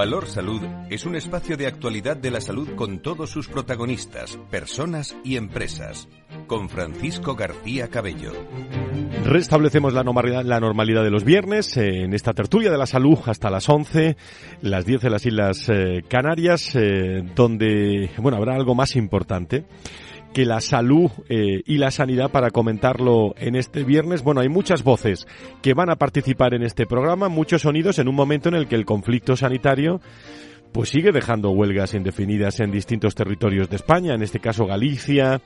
Valor Salud es un espacio de actualidad de la salud con todos sus protagonistas, personas y empresas. Con Francisco García Cabello. Restablecemos la normalidad, la normalidad de los viernes en esta tertulia de la salud hasta las 11, las 10 de las Islas eh, Canarias, eh, donde, bueno, habrá algo más importante que la salud eh, y la sanidad para comentarlo en este viernes. Bueno, hay muchas voces que van a participar en este programa, muchos sonidos en un momento en el que el conflicto sanitario pues sigue dejando huelgas indefinidas en distintos territorios de España, en este caso Galicia,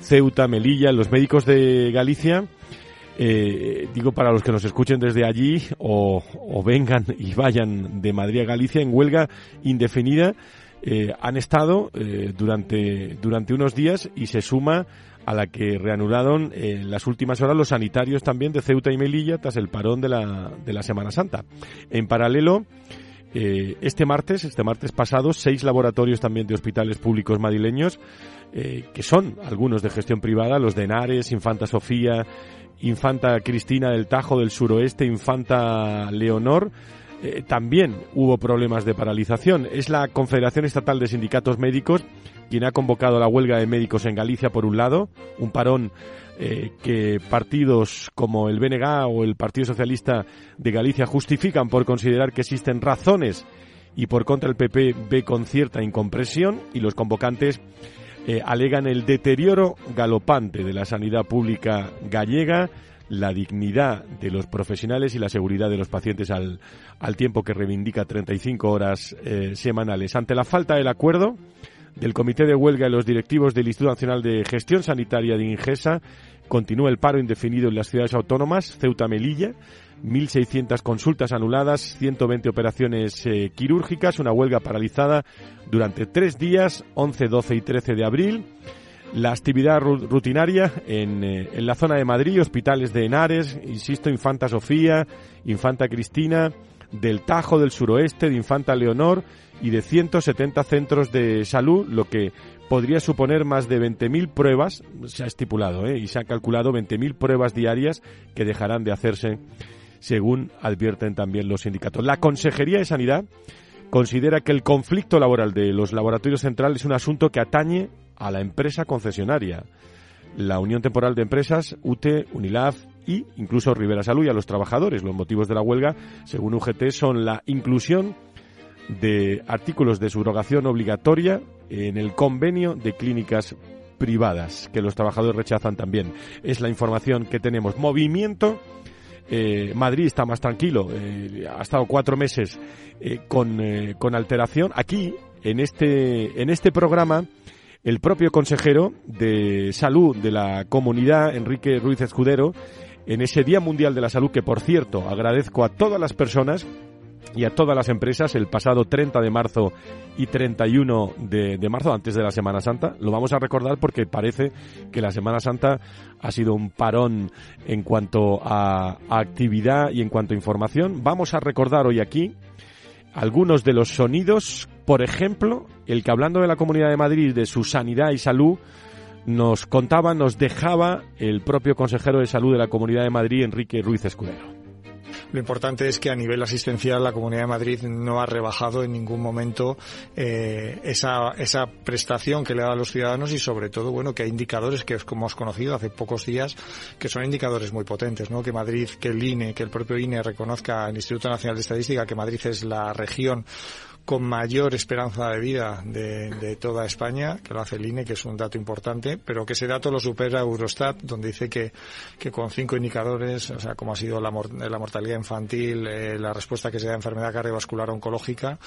Ceuta, Melilla, los médicos de Galicia. Eh, digo para los que nos escuchen desde allí o, o vengan y vayan de Madrid a Galicia en huelga indefinida eh, han estado eh, durante, durante unos días y se suma a la que reanudaron en las últimas horas los sanitarios también de Ceuta y Melilla tras el parón de la, de la Semana Santa. En paralelo, eh, este martes, este martes pasado, seis laboratorios también de hospitales públicos madrileños, que son algunos de gestión privada, los de Henares, Infanta Sofía, Infanta Cristina del Tajo del Suroeste, Infanta Leonor, eh, también hubo problemas de paralización. Es la Confederación Estatal de Sindicatos Médicos quien ha convocado la huelga de médicos en Galicia por un lado, un parón eh, que partidos como el BNG o el Partido Socialista de Galicia justifican por considerar que existen razones y por contra el PP ve con cierta incompresión y los convocantes eh, alegan el deterioro galopante de la sanidad pública gallega la dignidad de los profesionales y la seguridad de los pacientes al, al tiempo que reivindica 35 horas eh, semanales. Ante la falta del acuerdo del Comité de Huelga y los directivos del Instituto Nacional de Gestión Sanitaria de Ingesa, continúa el paro indefinido en las ciudades autónomas, Ceuta Melilla, 1.600 consultas anuladas, 120 operaciones eh, quirúrgicas, una huelga paralizada durante tres días, 11, 12 y 13 de abril. La actividad rutinaria en, eh, en, la zona de Madrid, hospitales de Henares, insisto, Infanta Sofía, Infanta Cristina, del Tajo del Suroeste, de Infanta Leonor y de 170 centros de salud, lo que podría suponer más de 20.000 pruebas, se ha estipulado ¿eh? y se ha calculado 20.000 pruebas diarias que dejarán de hacerse, según advierten también los sindicatos. La Consejería de Sanidad considera que el conflicto laboral de los laboratorios centrales es un asunto que atañe a la empresa concesionaria, la Unión Temporal de Empresas, UTE, UNILAF y incluso Rivera Salud y a los trabajadores. Los motivos de la huelga, según UGT, son la inclusión de artículos de subrogación obligatoria en el convenio de clínicas privadas, que los trabajadores rechazan también. Es la información que tenemos. Movimiento. Eh, Madrid está más tranquilo, eh, ha estado cuatro meses eh, con, con alteración. Aquí, en este, en este programa, el propio consejero de salud de la comunidad, Enrique Ruiz Escudero, en ese Día Mundial de la Salud, que por cierto agradezco a todas las personas y a todas las empresas el pasado 30 de marzo y 31 de, de, marzo, antes de la Semana Santa. Lo vamos a recordar porque parece que la Semana Santa ha sido un parón en cuanto a, a actividad y en cuanto a información. Vamos a recordar hoy aquí algunos de los sonidos, por ejemplo, el que hablando de la Comunidad de Madrid, de su sanidad y salud, nos contaba, nos dejaba el propio consejero de salud de la Comunidad de Madrid, Enrique Ruiz Escudero. Lo importante es que a nivel asistencial la Comunidad de Madrid no ha rebajado en ningún momento eh, esa, esa prestación que le da a los ciudadanos y sobre todo, bueno, que hay indicadores que como hemos conocido hace pocos días que son indicadores muy potentes, ¿no? Que Madrid, que el INE, que el propio INE reconozca al Instituto Nacional de Estadística que Madrid es la región con mayor esperanza de vida de, toda España, que lo hace el INE, que es un dato importante, pero que ese dato lo supera Eurostat, donde dice que, que con cinco indicadores, o sea, como ha sido la, la mortalidad infantil, eh, la respuesta que se da a enfermedad cardiovascular oncológica,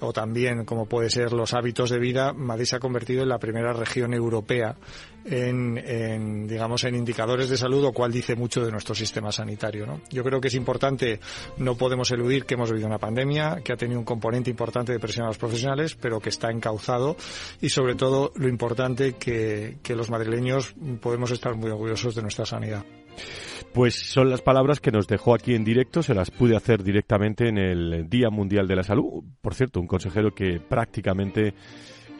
o también como puede ser los hábitos de vida, Madrid se ha convertido en la primera región europea en, digamos, en indicadores de salud, lo cual dice mucho de nuestro sistema sanitario. ¿no? Yo creo que es importante, no podemos eludir que hemos vivido una pandemia, que ha tenido un componente importante de presión a los profesionales, pero que está encauzado y, sobre todo, lo importante que, que los madrileños podemos estar muy orgullosos de nuestra sanidad. Pues son las palabras que nos dejó aquí en directo, se las pude hacer directamente en el Día Mundial de la Salud. Por cierto, un consejero que prácticamente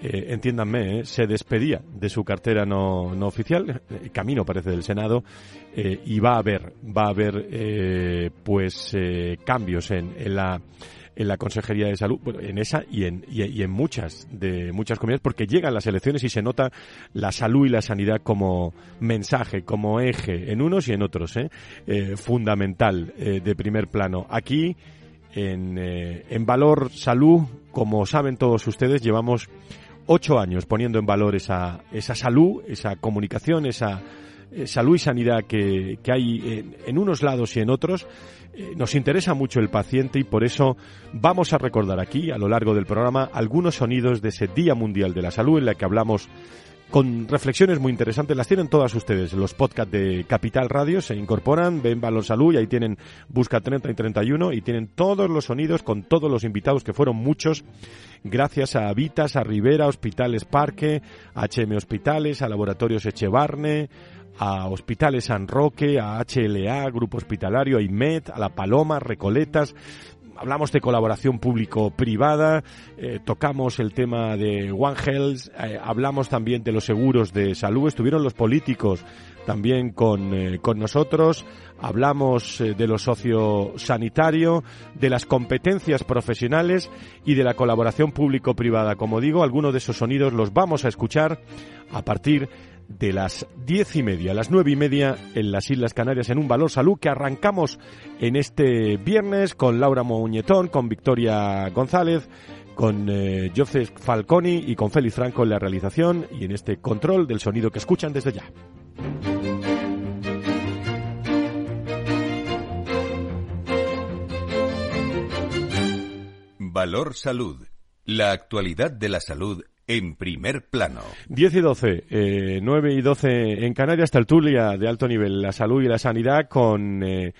eh, entiéndanme, eh, se despedía de su cartera no, no oficial, eh, camino parece del Senado, y va a haber, va a haber pues cambios en, en la en la Consejería de Salud, bueno, en esa y en, y, en muchas de muchas comunidades, porque llegan las elecciones y se nota la salud y la sanidad como mensaje, como eje, en unos y en otros, ¿eh? fundamental, de primer plano. Aquí, en, en Valor Salud, como saben todos ustedes, llevamos ocho años poniendo en valor esa, esa salud, esa comunicación, esa salud y sanidad que, que hay en, unos lados y en otros. Eh, nos interesa mucho el paciente y por eso vamos a recordar aquí, a lo largo del programa, algunos sonidos de ese Día Mundial de la Salud en la que hablamos con reflexiones muy interesantes. Las tienen todas ustedes. Los podcasts de Capital Radio se incorporan, ven Valor Salud y ahí tienen Busca 30 y 31 y tienen todos los sonidos con todos los invitados que fueron muchos gracias a Vitas, a Rivera, Hospitales Parque, a HM Hospitales, a Laboratorios Echevarne, a Hospitales San Roque, a HLA, Grupo Hospitalario, a IMED, a La Paloma, Recoletas, hablamos de colaboración público-privada, eh, tocamos el tema de One Health, eh, hablamos también de los seguros de salud, estuvieron los políticos también con, eh, con nosotros, hablamos de lo sociosanitario, de las competencias profesionales y de la colaboración público-privada. Como digo, algunos de esos sonidos los vamos a escuchar a partir las diez y media a las nueve y media en las Islas Canarias en un Valor Salud que arrancamos en este viernes con Laura Muñetón, con Victoria González, con eh, Joseph Falconi y con Félix Franco en la realización y en este control del sonido que escuchan desde ya. Valor Salud. La actualidad de la salud en primer plano. 10 y 12, eh, 9 y 12 en Canarias, tertulia de alto nivel, la salud y la sanidad con eh,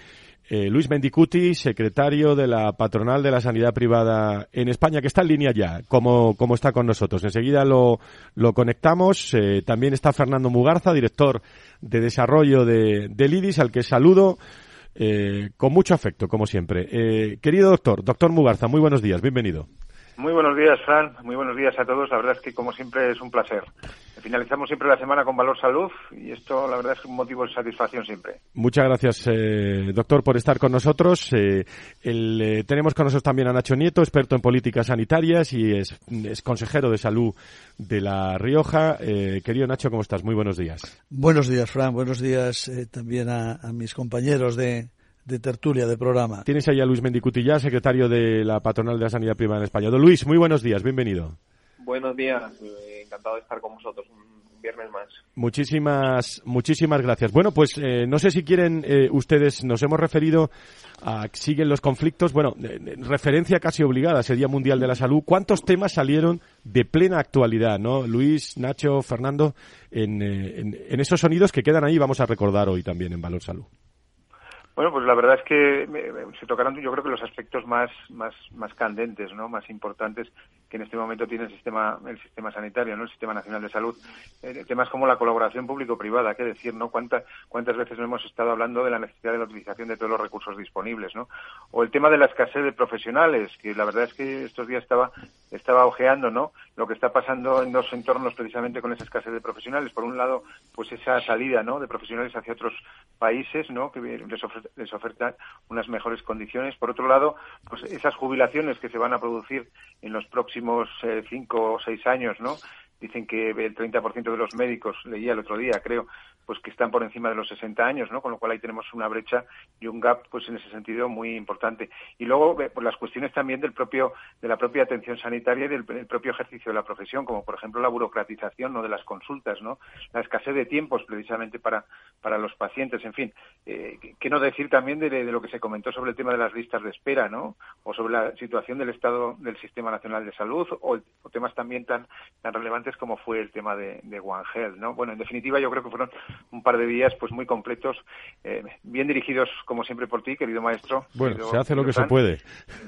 eh, Luis Mendicuti, secretario de la Patronal de la Sanidad Privada en España, que está en línea ya, como, como está con nosotros. Enseguida lo, lo conectamos. Eh, también está Fernando Mugarza, director de desarrollo de, del IDIS, al que saludo. Eh, con mucho afecto, como siempre. Querido doctor, doctor Mugarza, muy buenos días, bienvenido. Muy buenos días, Fran. Muy buenos días a todos. La verdad es que, como siempre, es un placer. Finalizamos siempre la semana con Valor Salud y esto, la verdad, es un motivo de satisfacción siempre. Muchas gracias, eh, doctor, por estar con nosotros. Eh, eh, tenemos con nosotros también a Nacho Nieto, experto en políticas sanitarias y es, consejero de salud de La Rioja. querido Nacho, ¿cómo estás? Muy buenos días. Buenos días, Fran. Buenos días también a mis compañeros de, de tertulia, de programa. Tienes ahí a Luis Mendicutilla, secretario de la Patronal de la Sanidad Privada en España. Don Luis, muy buenos días, bienvenido. Buenos días, eh, encantado de estar con vosotros un viernes más. Muchísimas, muchísimas gracias. Bueno, pues eh, no sé si quieren eh, ustedes, nos hemos referido a siguen los conflictos, bueno, referencia casi obligada ese Día Mundial de la Salud. ¿Cuántos temas salieron de plena actualidad, no? Luis, Nacho, Fernando, en, en esos sonidos que quedan ahí, vamos a recordar hoy también en Valor Salud. Bueno, pues la verdad es que se tocaron yo creo que los aspectos más, más, más candentes, ¿no? más importantes que en este momento tiene el sistema, el sistema sanitario, ¿no? el Sistema Nacional de Salud. Eh, temas como la colaboración público-privada, qué decir, ¿no? ¿Cuántas, cuántas veces no hemos estado hablando de la necesidad de la utilización de todos los recursos disponibles, ¿no? O el tema de la escasez de profesionales, que la verdad es que estos días estaba, estaba ojeando, ¿no? Lo que está pasando en dos entornos precisamente con esa escasez de profesionales. Por un lado, pues esa salida, ¿no? De profesionales hacia otros países, ¿no? Que les, les ofertan unas mejores condiciones. Por otro lado, pues esas jubilaciones que se van a producir en los próximos eh, cinco o seis años, ¿no? Dicen que el 30% de los médicos, leía el otro día, creo, pues que están por encima de los 60 años, ¿no? Con lo cual ahí tenemos una brecha y un gap, pues en ese sentido muy importante. Y luego, pues las cuestiones también del propio, de la propia atención sanitaria y del, propio ejercicio de la profesión, como por ejemplo la burocratización, ¿no? De las consultas, ¿no? La escasez de tiempos precisamente para, para los pacientes, en fin. Eh, ¿Qué no decir también de, lo que se comentó sobre el tema de las listas de espera, ¿no? O sobre la situación del estado del Sistema Nacional de Salud o, o temas también tan, tan relevantes como fue el tema de, de One Health, ¿no? Bueno, en definitiva yo creo que fueron un par de días pues muy completos, eh, bien dirigidos como siempre por ti, querido maestro. Bueno, se hace lo que se puede.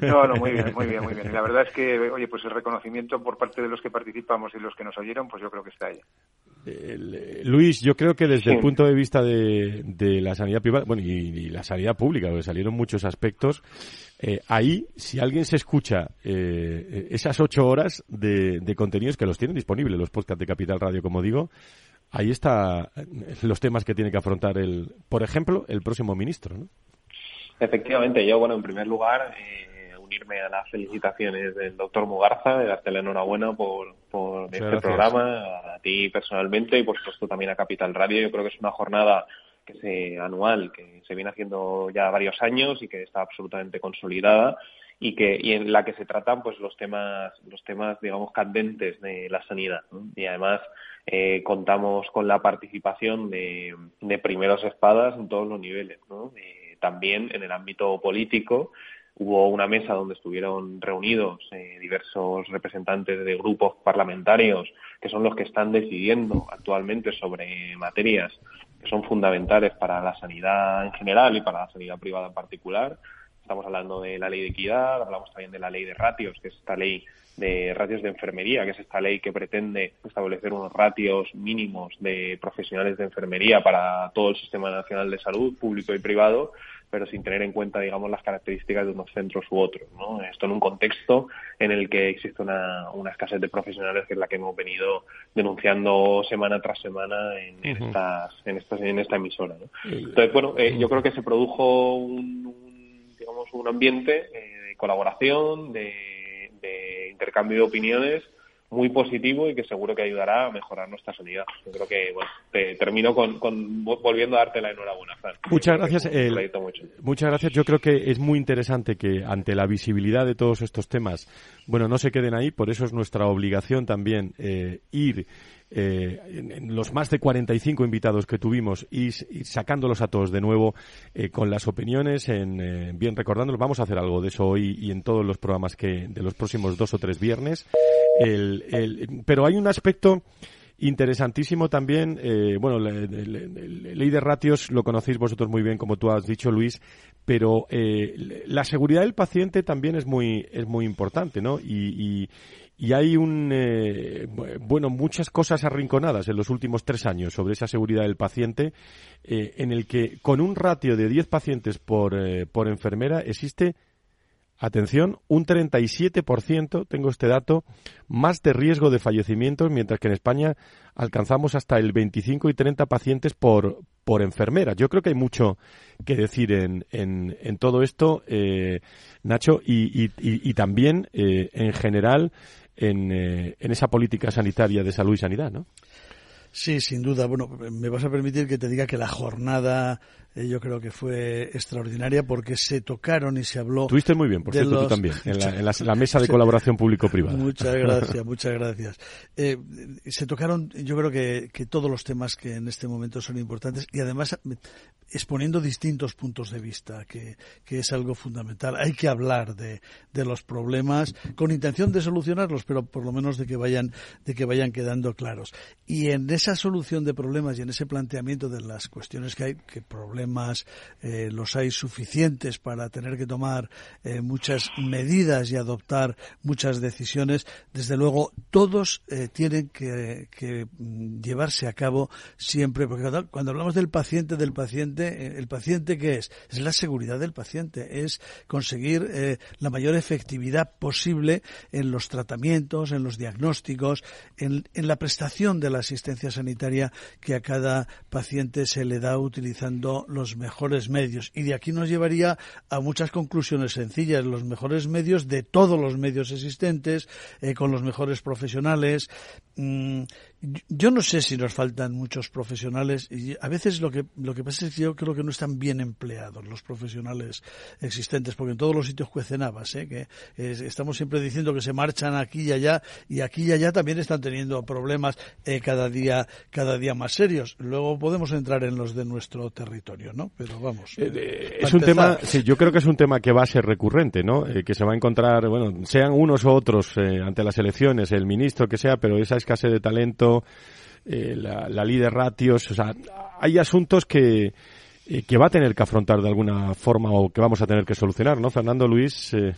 No, no, muy bien, muy bien, muy bien. Y la verdad es que, oye, pues el reconocimiento por parte de los que participamos y los que nos oyeron, pues yo creo que está ahí. Eh, Luis, yo creo que desde el punto de vista de, de la sanidad privada, bueno, y, la sanidad pública, donde salieron muchos aspectos, eh, ahí, si alguien se escucha eh, esas ocho horas de, de, contenidos que los tienen disponibles, los podcasts de Capital Radio, como digo, ahí está los temas que tiene que afrontar el, por ejemplo, el próximo ministro, ¿no? Efectivamente, yo, bueno, en primer lugar, eh, unirme a las felicitaciones del doctor Mugarza, de darte la enhorabuena por, por este programa, a ti personalmente y por supuesto también a Capital Radio. Yo creo que es una jornada que se anual, que se viene haciendo ya varios años y que está absolutamente consolidada y que y en la que se tratan pues los temas los temas digamos candentes de la sanidad y además eh, contamos con la participación de, de, primeros espadas en todos los niveles. ¿no? Eh, también en el ámbito político hubo una mesa donde estuvieron reunidos eh, diversos representantes de grupos parlamentarios que son los que están decidiendo actualmente sobre materias que son fundamentales para la sanidad en general y para la sanidad privada en particular. Estamos hablando de la ley de equidad, hablamos también de la ley de ratios, que es esta ley de ratios de enfermería, que es esta ley que pretende establecer unos ratios mínimos de profesionales de enfermería para todo el sistema nacional de salud, público y privado, pero sin tener en cuenta, digamos, las características de unos centros u otros. ¿no? Esto en un contexto en el que existe una, una escasez de profesionales que es la que hemos venido denunciando semana tras semana en, estas, en, estas, en esta emisora. ¿no? Entonces, bueno, eh, yo creo que se produjo un, un digamos, un ambiente eh, de colaboración, de de intercambio de opiniones muy positivo y que seguro que ayudará a mejorar nuestra sanidad. Yo creo que, bueno, te termino con, con volviendo a darte la enhorabuena, Fran. Muchas gracias. muchas gracias. Yo creo que es muy interesante que ante la visibilidad de todos estos temas, bueno, no se queden ahí, por eso es nuestra obligación también eh, ir eh, en, los más de 45 invitados que tuvimos y, sacándolos a todos de nuevo eh, con las opiniones, en, eh, bien recordándolos, vamos a hacer algo de eso hoy y en todos los programas que de los próximos dos o tres viernes. El, pero hay un aspecto interesantísimo también, eh, bueno, ley de ratios lo conocéis vosotros muy bien, como tú has dicho, Luis, pero eh, la seguridad del paciente también es muy es muy importante, ¿no? Y, y, y hay un eh, bueno muchas cosas arrinconadas en los últimos tres años sobre esa seguridad del paciente eh, en el que con un ratio de 10 pacientes por, eh, por enfermera existe atención un 37% tengo este dato más de riesgo de fallecimientos mientras que en España alcanzamos hasta el 25 y 30 pacientes por por enfermera. Yo creo que hay mucho que decir en, en, en todo esto Nacho y, y, y, también en general en, eh, en esa política sanitaria de salud y sanidad, ¿no? Sí, sin duda. Bueno, me vas a permitir que te diga que la jornada eh, yo creo que fue extraordinaria porque se tocaron y se habló. Tuviste muy bien, por cierto, tú también, en, la, mesa de colaboración público-privada. Muchas gracias, muchas gracias. Eh, se tocaron, yo creo que, que, todos los temas que en este momento son importantes y además exponiendo distintos puntos de vista, que, que es algo fundamental. Hay que hablar de, de, los problemas con intención de solucionarlos, pero por lo menos de que vayan, de que vayan quedando claros. Y en esa solución de problemas y en ese planteamiento de las cuestiones que hay, que problemas eh, los hay suficientes para tener que tomar eh, muchas medidas y adoptar muchas decisiones, desde luego todos eh, tienen que, mm, llevarse a cabo siempre, porque cuando, hablamos del paciente, del paciente, el paciente ¿qué es? Es la seguridad del paciente, es conseguir la mayor efectividad posible en los tratamientos, en los diagnósticos, en, en la prestación de la asistencia sanitaria que a cada paciente se le da utilizando los mejores medios. Y de aquí nos llevaría a muchas conclusiones sencillas, los mejores medios de todos los medios existentes, eh, con los mejores profesionales. Mm, yo no sé si nos faltan muchos profesionales y a veces lo que lo que pasa es que yo creo que no están bien empleados los profesionales existentes porque en todos los sitios cuecen habas ¿eh? que estamos siempre diciendo que se marchan aquí y allá y aquí y allá también están teniendo problemas eh, cada día cada día más serios. Luego podemos entrar en los de nuestro territorio no pero vamos eh, es un tema sí, yo creo que es un tema que va a ser recurrente no que se va a encontrar bueno sean unos u otros ante las elecciones el ministro que sea pero esa escasez de talento eh, la, la líder ratios, o sea, hay asuntos que, eh, que va a tener que afrontar de alguna forma o que vamos a tener que solucionar, ¿no? Fernando Luis, eh,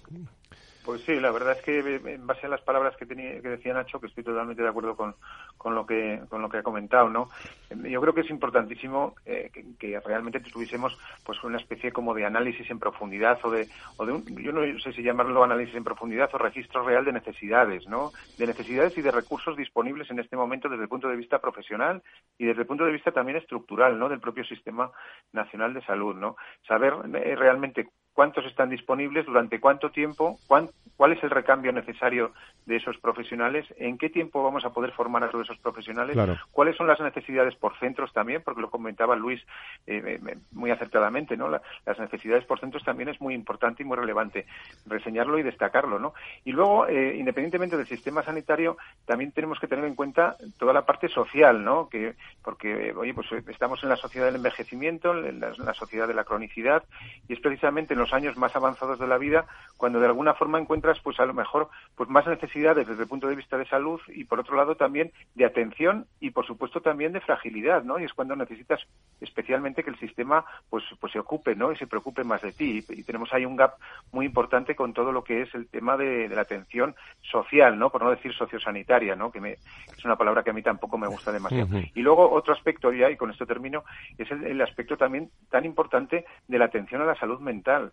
pues sí, la verdad es que en base a las palabras que, tenía, que decía Nacho, que estoy totalmente de acuerdo con, con, lo que con lo que ha comentado, ¿no? Yo creo que es importantísimo eh, que, realmente tuviésemos pues una especie como de análisis en profundidad o de, o de un, yo no sé si llamarlo análisis en profundidad o registro real de necesidades, ¿no? De necesidades y de recursos disponibles en este momento desde el punto de vista profesional y desde el punto de vista también estructural, ¿no? Del propio sistema nacional de salud, ¿no? Saber eh, realmente cuántos están disponibles, durante cuánto tiempo, cuál es el recambio necesario de esos profesionales, en qué tiempo vamos a poder formar a todos esos profesionales, cuáles son las necesidades por centros también, porque lo comentaba Luis eh, eh, muy acertadamente, ¿no? las necesidades por centros también es muy importante y muy relevante reseñarlo y destacarlo, ¿no? Y luego, eh, independientemente del sistema sanitario, también tenemos que tener en cuenta toda la parte social, ¿no? Que porque oye, pues estamos en la sociedad del envejecimiento, en la, en la sociedad de la cronicidad y es precisamente en los años más avanzados de la vida cuando de alguna forma encuentras pues a lo mejor pues más necesidades desde el punto de vista de salud y por otro lado también de atención y por supuesto también de fragilidad no y es cuando necesitas especialmente que el sistema pues pues se ocupe no y se preocupe más de ti. Y, tenemos ahí un gap muy importante con todo lo que es el tema de, la atención social no por no decir sociosanitaria no que me, es una palabra que a mí tampoco me gusta demasiado. Y luego otro aspecto ya y con esto termino es el aspecto también tan importante de la atención a la salud mental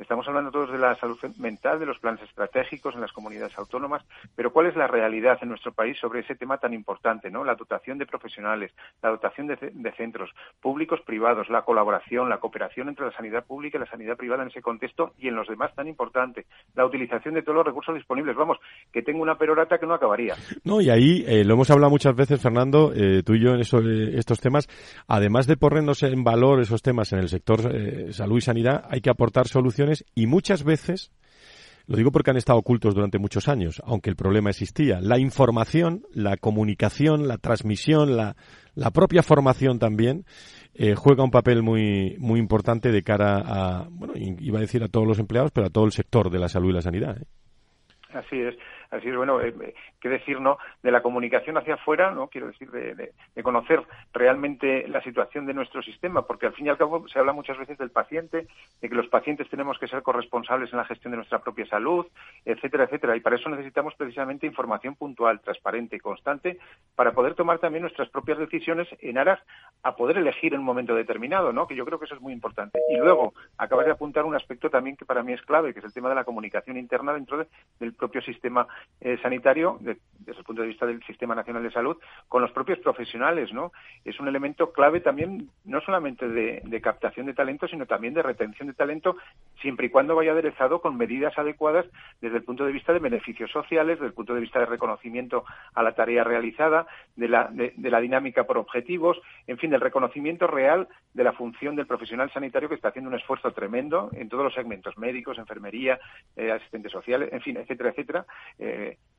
Estamos hablando todos de la salud mental, de los planes estratégicos en las comunidades autónomas, pero ¿cuál es la realidad en nuestro país sobre ese tema tan importante, ¿no? La dotación de profesionales, la dotación de, centros públicos, privados, la colaboración, la cooperación entre la sanidad pública y la sanidad privada en ese contexto y en los demás tan importante, la utilización de todos los recursos disponibles. Vamos, que tengo una perorata que no acabaría. No, y ahí eh, lo hemos hablado muchas veces, Fernando, eh, tú y yo en eh, estos temas, además de ponernos en valor esos temas en el sector salud y sanidad, hay que aportar soluciones y muchas veces, lo digo porque han estado ocultos durante muchos años, aunque el problema existía, la información, la comunicación, la transmisión, la, la propia formación también eh, juega un papel muy, muy importante de cara a, bueno, iba a decir a todos los empleados, pero a todo el sector de la salud y la sanidad. ¿eh? Así es. Así es, bueno, eh, eh, qué decir, ¿no? De la comunicación hacia afuera, ¿no? Quiero decir, de, conocer realmente la situación de nuestro sistema, porque al fin y al cabo se habla muchas veces del paciente, de que los pacientes tenemos que ser corresponsables en la gestión de nuestra propia salud, etcétera, etcétera. Y para eso necesitamos precisamente información puntual, transparente y constante para poder tomar también nuestras propias decisiones en aras a poder elegir en un momento determinado, ¿no? Que yo creo que eso es muy importante. Y luego, acabas de apuntar un aspecto también que para mí es clave, que es el tema de la comunicación interna dentro del propio sistema eh, sanitario, desde el punto de vista del Sistema Nacional de Salud, con los propios profesionales, ¿no? Es un elemento clave también, no solamente de, captación de talento, sino también de retención de talento, siempre y cuando vaya aderezado con medidas adecuadas desde el punto de vista de beneficios sociales, desde el punto de vista de reconocimiento a la tarea realizada, de la, de, la dinámica por objetivos, en fin, del reconocimiento real de la función del profesional sanitario que está haciendo un esfuerzo tremendo en todos los segmentos, médicos, enfermería, eh, asistentes sociales, en fin, etcétera, etcétera,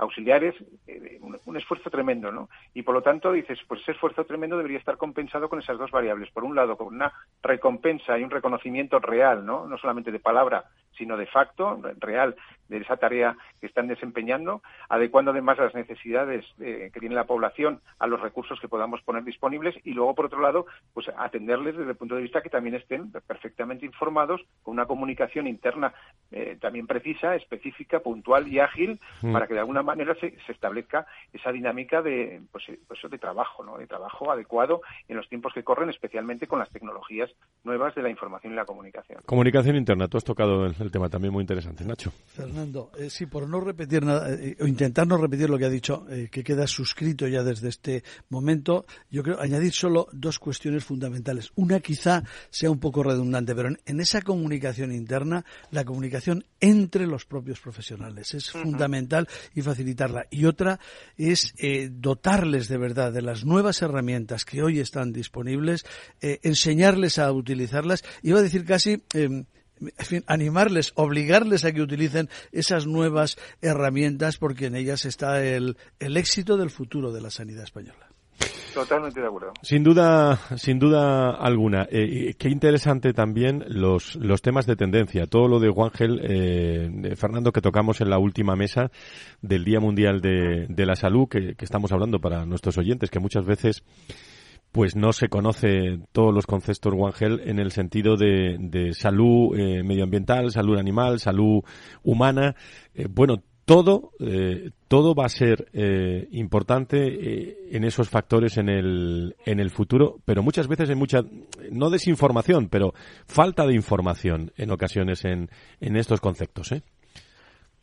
auxiliares, eh, un, esfuerzo tremendo, ¿no? Y por lo tanto dices, pues ese esfuerzo tremendo debería estar compensado con esas dos variables. Por un lado, con una recompensa y un reconocimiento real, ¿no? No solamente de palabra, sino de facto, real, de esa tarea que están desempeñando, adecuando además las necesidades eh, que tiene la población a los recursos que podamos poner disponibles y luego, por otro lado, pues atenderles desde el punto de vista que también estén perfectamente informados con una comunicación interna también precisa, específica, puntual y ágil para que de alguna manera se, se establezca esa dinámica de, pues, pues, de trabajo, ¿no? de trabajo adecuado en los tiempos que corren, especialmente con las tecnologías nuevas de la información y la comunicación. Comunicación interna, tú has tocado el, tema también muy interesante, Nacho. Fernando, eh, sí, por no repetir nada, eh, o intentar no repetir lo que ha dicho, eh, que queda suscrito ya desde este momento, yo creo añadir solo dos cuestiones fundamentales. Una quizá sea un poco redundante, pero en, esa comunicación interna, la comunicación entre los propios profesionales es fundamental y facilitarla. Y otra es dotarles de verdad de las nuevas herramientas que hoy están disponibles, enseñarles a utilizarlas, iba a decir casi em, en fin, animarles, obligarles a que utilicen esas nuevas herramientas porque en ellas está el, el éxito del futuro de la sanidad española. Totalmente de acuerdo. Sin duda, sin duda alguna. Eh, qué interesante también los, los temas de tendencia. Todo lo de Juangel, eh, Fernando, que tocamos en la última mesa del Día Mundial de, de la Salud, que, que estamos hablando para nuestros oyentes, que muchas veces pues no se conoce todos los conceptos One Health en el sentido de, salud eh, medioambiental, salud animal, salud humana. Eh, bueno, todo, eh, todo va a ser importante en esos factores en el, en el futuro, pero muchas veces hay mucha, no desinformación, pero falta de información en ocasiones en, en estos conceptos. ¿eh?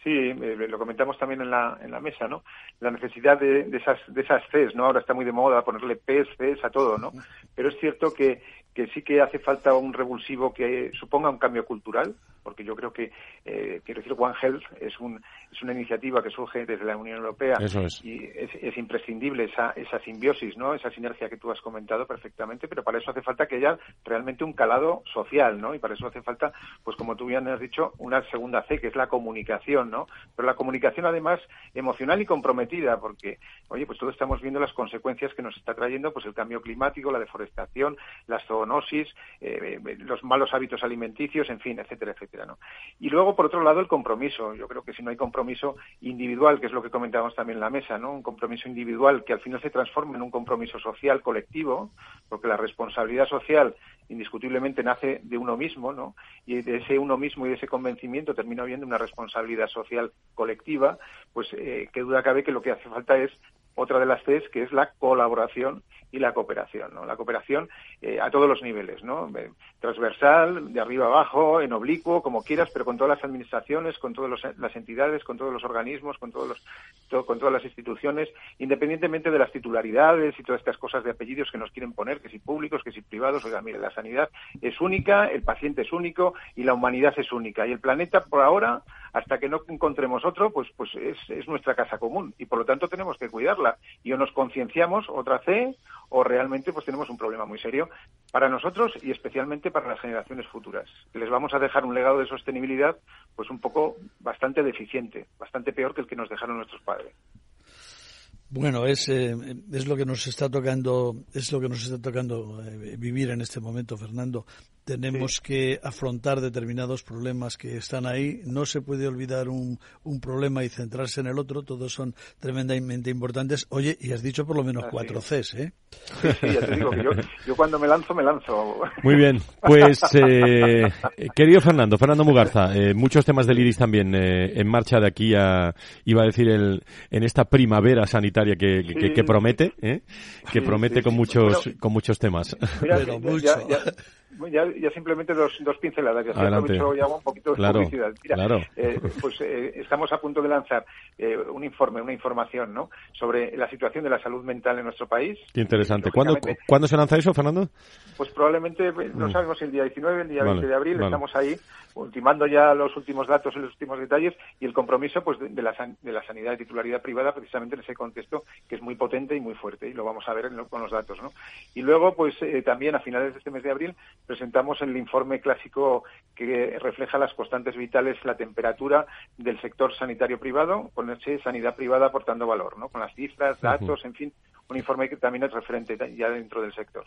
Sí, eh, lo comentamos también en la, en la mesa, ¿no? La necesidad de, de, esas, de esas Cs, ¿no? Ahora está muy de moda ponerle Ps, Cs a todo, ¿no? Pero es cierto que, que sí que hace falta un revulsivo que suponga un cambio cultural, porque yo creo que, eh, quiero decir, One Health es, un, es una iniciativa que surge desde la Unión Europea y es, imprescindible esa, esa simbiosis, ¿no? esa sinergia que tú has comentado perfectamente, pero para eso hace falta que haya realmente un calado social, ¿no? y para eso hace falta, pues como tú bien has dicho, una segunda C, que es la comunicación, ¿no? pero la comunicación además emocional y comprometida, porque, oye, pues todos estamos viendo las consecuencias que nos está trayendo pues el cambio climático, la deforestación, la zoonosis, eh, eh, los malos hábitos alimenticios, en fin, etcétera, etcétera. Y luego, por otro lado, el compromiso. Yo creo que si no hay compromiso individual, que es lo que comentábamos también en la mesa, ¿no? Un compromiso individual que al final se transforma en un compromiso social colectivo, porque la responsabilidad social indiscutiblemente nace de uno mismo, ¿no? Y de ese uno mismo y de ese convencimiento termina habiendo una responsabilidad social colectiva, pues eh, qué duda cabe que lo que hace falta es otra de las Cs, que es la colaboración y la cooperación, ¿no? La cooperación eh, a todos los niveles, ¿no? Transversal, de arriba abajo, en oblicuo, como quieras, pero con todas las administraciones, con todas las entidades, con todos los organismos, con todos los, con todas las instituciones, independientemente de las titularidades y todas estas cosas de apellidos que nos quieren poner, que si públicos, que si privados, oiga, mire, la sanidad es única, el paciente es único y la humanidad es única. Y el planeta, por ahora, hasta que no encontremos otro, pues, pues es, es nuestra casa común y por lo tanto tenemos que cuidarla. Y o nos concienciamos, otra C, o realmente pues tenemos un problema muy serio para nosotros y especialmente para las generaciones futuras. Les vamos a dejar un legado de sostenibilidad pues un poco bastante deficiente, bastante peor que el que nos dejaron nuestros padres. Bueno, es, eh, es lo que nos está tocando, es lo que nos está tocando eh, vivir en este momento, Fernando tenemos que afrontar determinados problemas que están ahí. No se puede olvidar un, un, problema y centrarse en el otro. Todos son tremendamente importantes. Oye, y has dicho por lo menos cuatro Cs, ¿eh? Sí, ya te digo que yo, cuando me lanzo, me lanzo. Muy bien. Pues, eh, querido Fernando, Fernando Mugarza, eh, muchos temas del IRIS también eh, en marcha de aquí a, iba a decir, el, en esta primavera sanitaria que, que, promete, ¿eh? que promete con muchos, con muchos temas. Pero mucho. Ya, ya, simplemente dos, dos pinceladas, ya aprovecho ya un poquito de publicidad. Mira, eh, pues eh, estamos a punto de lanzar eh, un informe, una información, ¿no? Sobre la situación de la salud mental en nuestro país. Qué interesante. ¿Cuándo, ¿Cuándo se lanza eso, Fernando? Pues probablemente, no mm. sabemos el día 19, el día 20 de abril, estamos ahí ultimando ya los últimos datos y los últimos detalles y el compromiso pues de, la, de la sanidad de titularidad privada precisamente en ese contexto que es muy potente y muy fuerte y lo vamos a ver con los datos, ¿no? Y luego pues también a finales de este mes de abril presentamos el informe clásico que refleja las constantes vitales, la temperatura del sector sanitario privado, con ese sanidad privada aportando valor, ¿no? Con las cifras, datos, en fin, un informe que también es referente ya dentro del sector.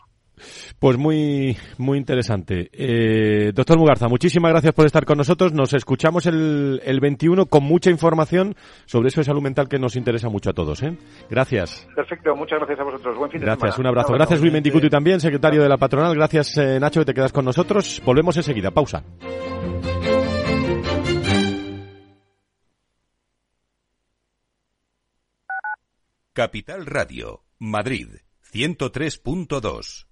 Pues muy, muy interesante. Eh, doctor Mugarza, muchísimas gracias por estar con nosotros. Nos escuchamos el, el 21 con mucha información sobre eso de salud mental que nos interesa mucho a todos. ¿eh? Gracias. Perfecto, muchas gracias a vosotros. Buen fin de gracias, un abrazo. Gracias Luis Mendicuti también, secretario de la patronal. Gracias eh, Nacho que te quedas con nosotros. Volvemos enseguida. Pausa. Capital Radio, Madrid, 103.2.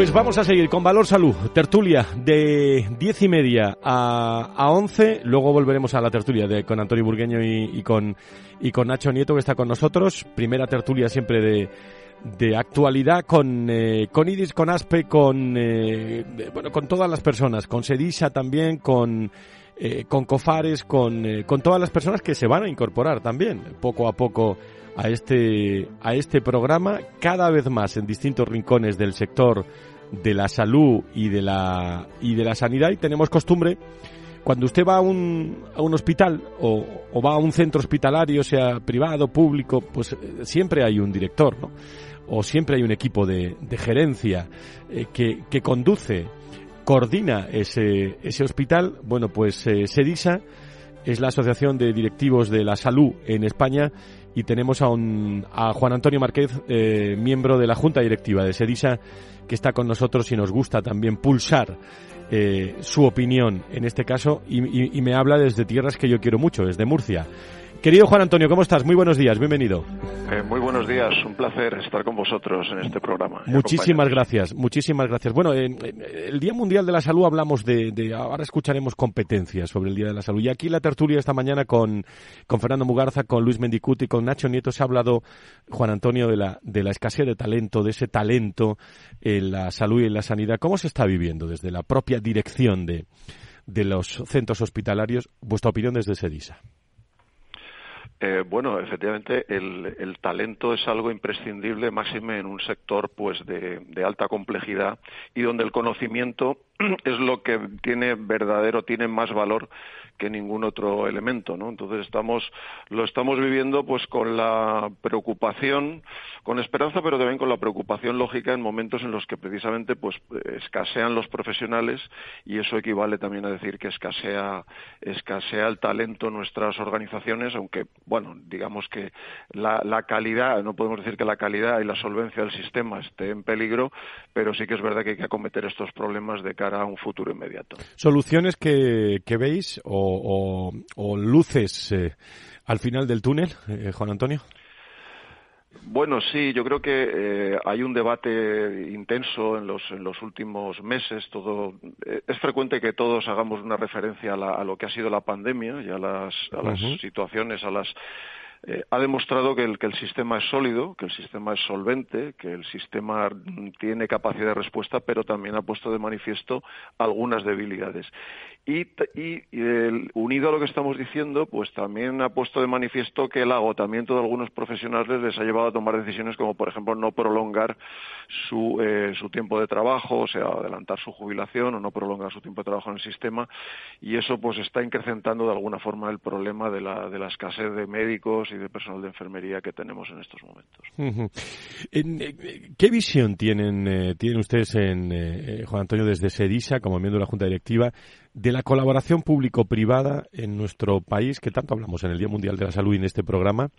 Pues vamos a seguir con Valor Salud, tertulia de diez y media a, a once, luego volveremos a la tertulia de, con Antonio Burgueño y, con, y con Nacho Nieto que está con nosotros, primera tertulia siempre de, de actualidad con, eh, con Idis, con Aspe, con, eh, bueno, con todas las personas, con Sedisa también, con, eh, con Cofares, con, con todas las personas que se van a incorporar también poco a poco a este, a este programa, cada vez más en distintos rincones del sector de la salud y de la, y de la sanidad y tenemos costumbre cuando usted va a un, a un hospital o, va a un centro hospitalario, sea privado, público, pues eh, siempre hay un director, ¿no? O siempre hay un equipo de, de gerencia eh, que, que, conduce, coordina ese, ese hospital. Bueno, pues eh, SEDISA es la Asociación de Directivos de la Salud en España y tenemos a, un, a Juan Antonio Márquez, eh, miembro de la Junta Directiva de SEDISA, que está con nosotros y nos gusta también pulsar eh, su opinión en este caso y, y, y me habla desde tierras que yo quiero mucho, desde Murcia. Querido Juan Antonio, ¿cómo estás? Muy buenos días, bienvenido. Eh, muy buenos días, un placer estar con vosotros en este programa. Muchísimas gracias, muchísimas gracias. Bueno, en, en, el Día Mundial de la Salud hablamos de, de, ahora escucharemos competencias sobre el Día de la Salud. Y aquí la tertulia esta mañana con, con Fernando Mugarza, con Luis Mendicuti, con Nacho Nieto se ha hablado, Juan Antonio, de la, de la escasez de talento, de ese talento en la salud y en la sanidad. ¿Cómo se está viviendo desde la propia dirección de, de los centros hospitalarios? Vuestra opinión desde SEDISA. Eh, bueno, efectivamente, el, el, talento es algo imprescindible, máxime en un sector pues de, de, alta complejidad y donde el conocimiento es lo que tiene verdadero, tiene más valor que ningún otro elemento, ¿no? Entonces estamos, lo estamos viviendo pues con la preocupación, con esperanza, pero también con la preocupación lógica en momentos en los que precisamente pues escasean los profesionales y eso equivale también a decir que escasea, escasea el talento en nuestras organizaciones, aunque bueno, digamos que la, la calidad, no podemos decir que la calidad y la solvencia del sistema esté en peligro, pero sí que es verdad que hay que acometer estos problemas de cara a un futuro inmediato. ¿Soluciones que, veis o, luces eh, al final del túnel, eh, Juan Antonio? Bueno, sí, yo creo que eh, hay un debate intenso en los, en los últimos meses. Todo, es frecuente que todos hagamos una referencia a, lo que ha sido la pandemia y a las, a las situaciones, a las eh, ha demostrado que el, sistema es sólido, que el sistema es solvente, que el sistema tiene capacidad de respuesta, pero también ha puesto de manifiesto algunas debilidades. Y, unido a lo que estamos diciendo, pues también ha puesto de manifiesto que el agotamiento de algunos profesionales les ha llevado a tomar decisiones como, por ejemplo, no prolongar su, eh, su tiempo de trabajo, o sea, adelantar su jubilación o no prolongar su tiempo de trabajo en el sistema. Y eso pues está incrementando de alguna forma el problema de la, de la escasez de médicos y de personal de enfermería que tenemos en estos momentos. Eh, ¿Qué visión tienen, eh, tienen ustedes, en, eh, Juan Antonio, desde SEDISA, como miembro de la Junta Directiva, de la colaboración público-privada en nuestro país, que tanto hablamos en el Día Mundial de la Salud y en este programa?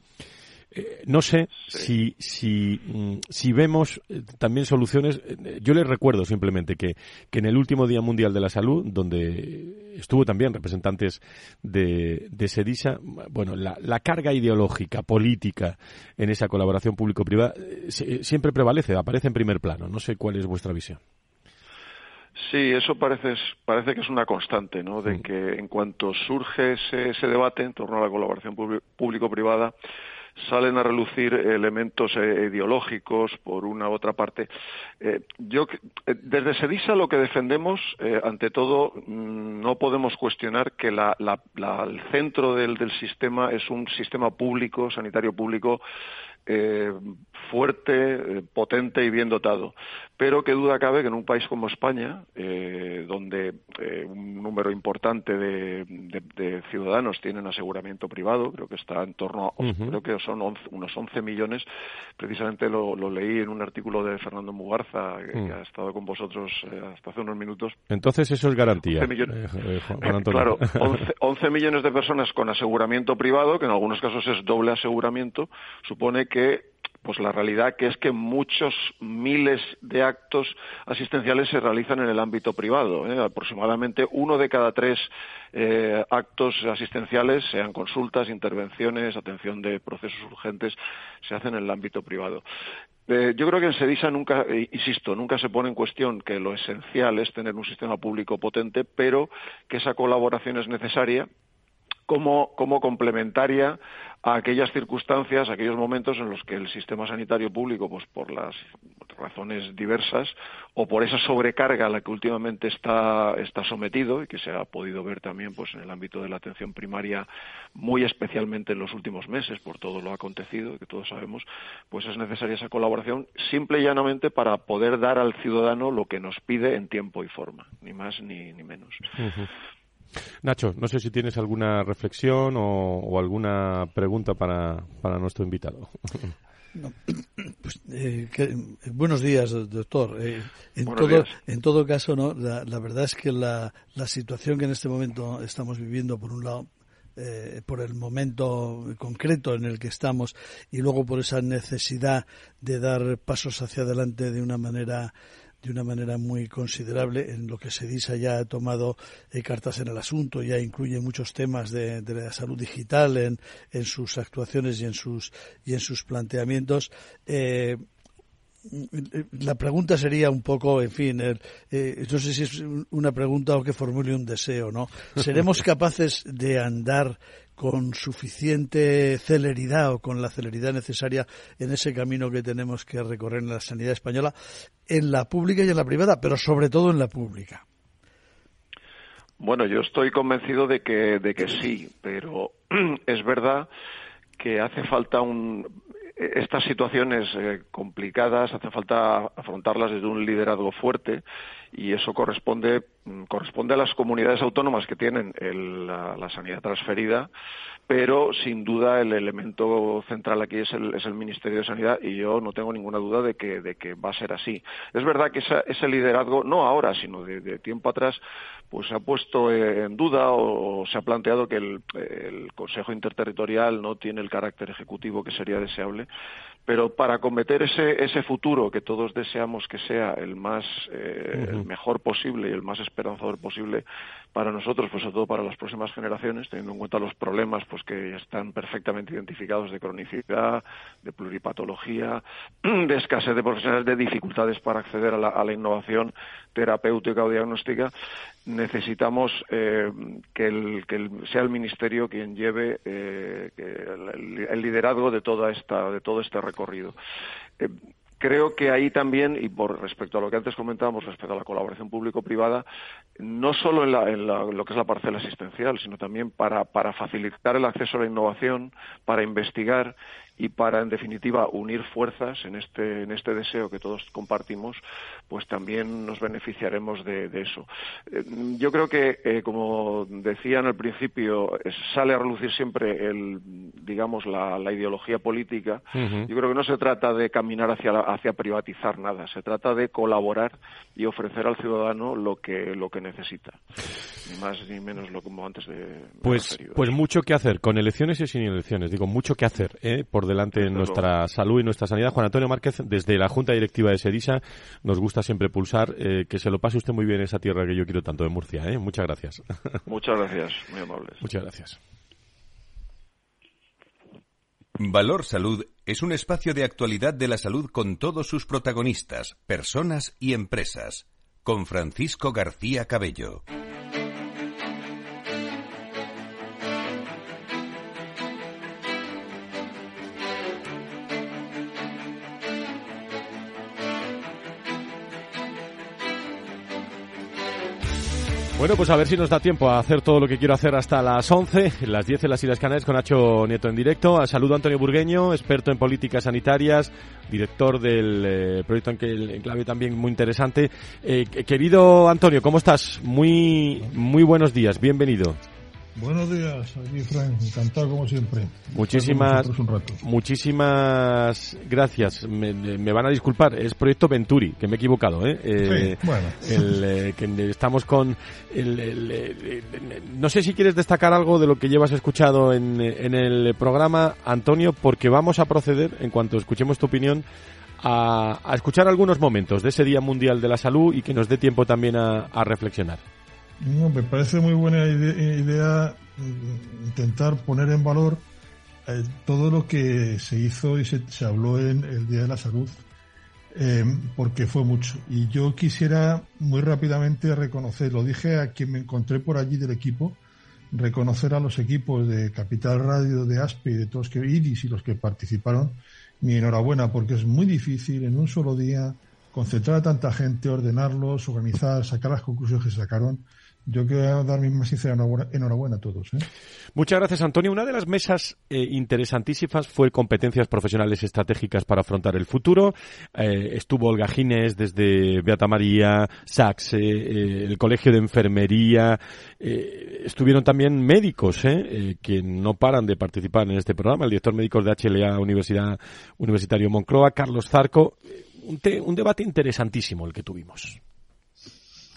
Eh, no sé si, si, mm, si vemos eh, también soluciones. Eh, yo les recuerdo simplemente que, que en el último Día Mundial de la Salud, donde estuvo también representantes de, de SEDISA, bueno, la, la carga ideológica, política en esa colaboración público-privada siempre prevalece, aparece en primer plano. No sé cuál es vuestra visión. Sí, eso parece, parece que es una constante, ¿no? De que en cuanto surge ese, ese debate en torno a la colaboración público-privada, salen a relucir elementos eh, ideológicos por una u otra parte. Eh, yo, eh, desde Sedisa lo que defendemos, ante todo, mm, no podemos cuestionar que el centro del, del sistema es un sistema público, sanitario público, eh, fuerte, eh, potente y bien dotado. Pero qué duda cabe que en un país como España, eh, donde un número importante de, ciudadanos tienen aseguramiento privado, creo que está en torno a, creo que son unos 11 millones, precisamente lo, leí en un artículo de Fernando Mugarza, que, mm. ha estado con vosotros hasta hace unos minutos. Entonces eso es garantía. claro, 11, 11 millones de personas con aseguramiento privado, que en algunos casos es doble aseguramiento, supone que pues la realidad que es que muchos miles de actos asistenciales se realizan en el ámbito privado. ¿eh? Aproximadamente uno de cada tres eh, actos asistenciales, sean consultas, intervenciones, atención de procesos urgentes, se hacen en el ámbito privado. Eh, yo creo que en SEDISA nunca, insisto, nunca se pone en cuestión que lo esencial es tener un sistema público potente, pero que esa colaboración es necesaria como, como complementaria a aquellas circunstancias, a aquellos momentos en los que el sistema sanitario público, pues por las razones diversas o por esa sobrecarga a la que últimamente está, está sometido y que se ha podido ver también pues en el ámbito de la atención primaria muy especialmente en los últimos meses por todo lo acontecido que todos sabemos, pues es necesaria esa colaboración simple y llanamente para poder dar al ciudadano lo que nos pide en tiempo y forma, ni más ni, ni menos. Nacho, no sé si tienes alguna reflexión o, alguna pregunta para, para nuestro invitado. Pues, eh, buenos días, doctor. Eh, en, todo, en todo caso, ¿no? La, verdad es que la, la, situación que en este momento estamos viviendo, por un lado, eh, por el momento concreto en el que estamos y luego por esa necesidad de dar pasos hacia adelante de una manera de una manera muy considerable. En lo que se dice ya ha tomado eh, cartas en el asunto, ya incluye muchos temas de, la salud digital en, en, sus actuaciones y en sus, y en sus planteamientos. Eh, la pregunta sería un poco, en fin, eh, no sé si es una pregunta o que formule un deseo, ¿no? ¿Seremos capaces de andar con suficiente celeridad o con la celeridad necesaria en ese camino que tenemos que recorrer en la sanidad española, en la pública y en la privada, pero sobre todo en la pública. Bueno, yo estoy convencido de que, de que sí, pero es verdad que hace falta un, estas situaciones eh, complicadas hace falta afrontarlas desde un liderazgo fuerte y eso corresponde mm, corresponde a las comunidades autónomas que tienen la, sanidad transferida pero sin duda el elemento central aquí es el, es el, Ministerio de Sanidad y yo no tengo ninguna duda de que, de que va a ser así. Es verdad que ese liderazgo, no ahora, sino de, tiempo atrás, pues se ha puesto en duda o, se ha planteado que el, el, Consejo Interterritorial no tiene el carácter ejecutivo que sería deseable, Pero para cometer ese, ese futuro que todos deseamos que sea el más, eh, el mejor posible y el más esperanzador posible para nosotros, pues sobre todo para las próximas generaciones, teniendo en cuenta los problemas pues que están perfectamente identificados de cronicidad, de pluripatología, de escasez de profesionales, de dificultades para acceder a la, innovación terapéutica o diagnóstica, necesitamos eh, que sea el ministerio quien lleve eh, el, liderazgo de toda esta de todo este recorrido. Eh, creo que ahí también, y por respecto a lo que antes comentábamos respecto a la colaboración público-privada, no solo en, la, en lo que es la parcela asistencial, sino también para facilitar el acceso a la innovación, para investigar y para, en definitiva, unir fuerzas en este, en este deseo que todos compartimos, pues también nos beneficiaremos de, eso. Eh, yo creo que, eh, como decía en el principio, sale a relucir siempre el, digamos, la, ideología política. Yo creo que no se trata de caminar hacia, hacia privatizar nada, se trata de colaborar y ofrecer al ciudadano lo que, lo que necesita. Ni más ni menos lo como antes de. Pues, pues mucho que hacer, con elecciones y sin elecciones. Digo, mucho que hacer, ¿eh? por delante en nuestra salud y nuestra sanidad. Juan Antonio Márquez, desde la Junta Directiva de Sedisa, nos gusta siempre pulsar eh, que se lo pase usted muy bien en esa tierra que yo quiero tanto de Murcia. ¿eh? Muchas gracias. Muchas gracias, muy amables. Muchas gracias. Valor Salud es un espacio de actualidad de la salud con todos sus protagonistas, personas y empresas. Con Francisco García Cabello. Bueno, pues a ver si nos da tiempo a hacer todo lo que quiero hacer hasta las 11, las 10 en las Islas Canarias con Nacho Nieto en directo. Saludo Antonio Burgueño, experto en políticas sanitarias, director del eh, proyecto en clave también muy interesante. Eh, querido Antonio, ¿cómo estás? Muy, muy buenos días, bienvenido. Buenos días, aquí Frank, encantado como siempre. Muchísimas, muchísimas gracias. Me, van a disculpar, es Proyecto Venturi, que me he equivocado. ¿eh? eh bueno. Eh, que estamos con. El, no sé si quieres destacar algo de lo que llevas escuchado en, en el programa, Antonio, porque vamos a proceder, en cuanto escuchemos tu opinión, a, a escuchar algunos momentos de ese Día Mundial de la Salud y que nos dé tiempo también a, a reflexionar. No, me parece muy buena idea, mm, intentar poner en valor eh, todo lo que se hizo y se, habló en el Día de la Salud, eh, porque fue mucho. Y yo quisiera muy rápidamente reconocer, lo dije a quien me encontré por allí del equipo, reconocer a los equipos de Capital Radio, de ASPE y de todos que IDIS y los que participaron, mi enhorabuena, porque es muy difícil en un solo día concentrar a tanta gente, ordenarlos, organizar, sacar las conclusiones que se sacaron yo quiero dar mi más sincera enhorabuena a todos. ¿eh? Muchas gracias, Antonio. Una de las mesas eh, interesantísimas fue competencias profesionales estratégicas para afrontar el futuro. Eh, estuvo Olga Gines desde Beata María, Saxe, el Colegio de Enfermería. estuvieron también médicos que no paran de participar en este programa. El director médico de HLA Universidad Universitario Moncloa, Carlos Zarco. Un debate interesantísimo el que tuvimos.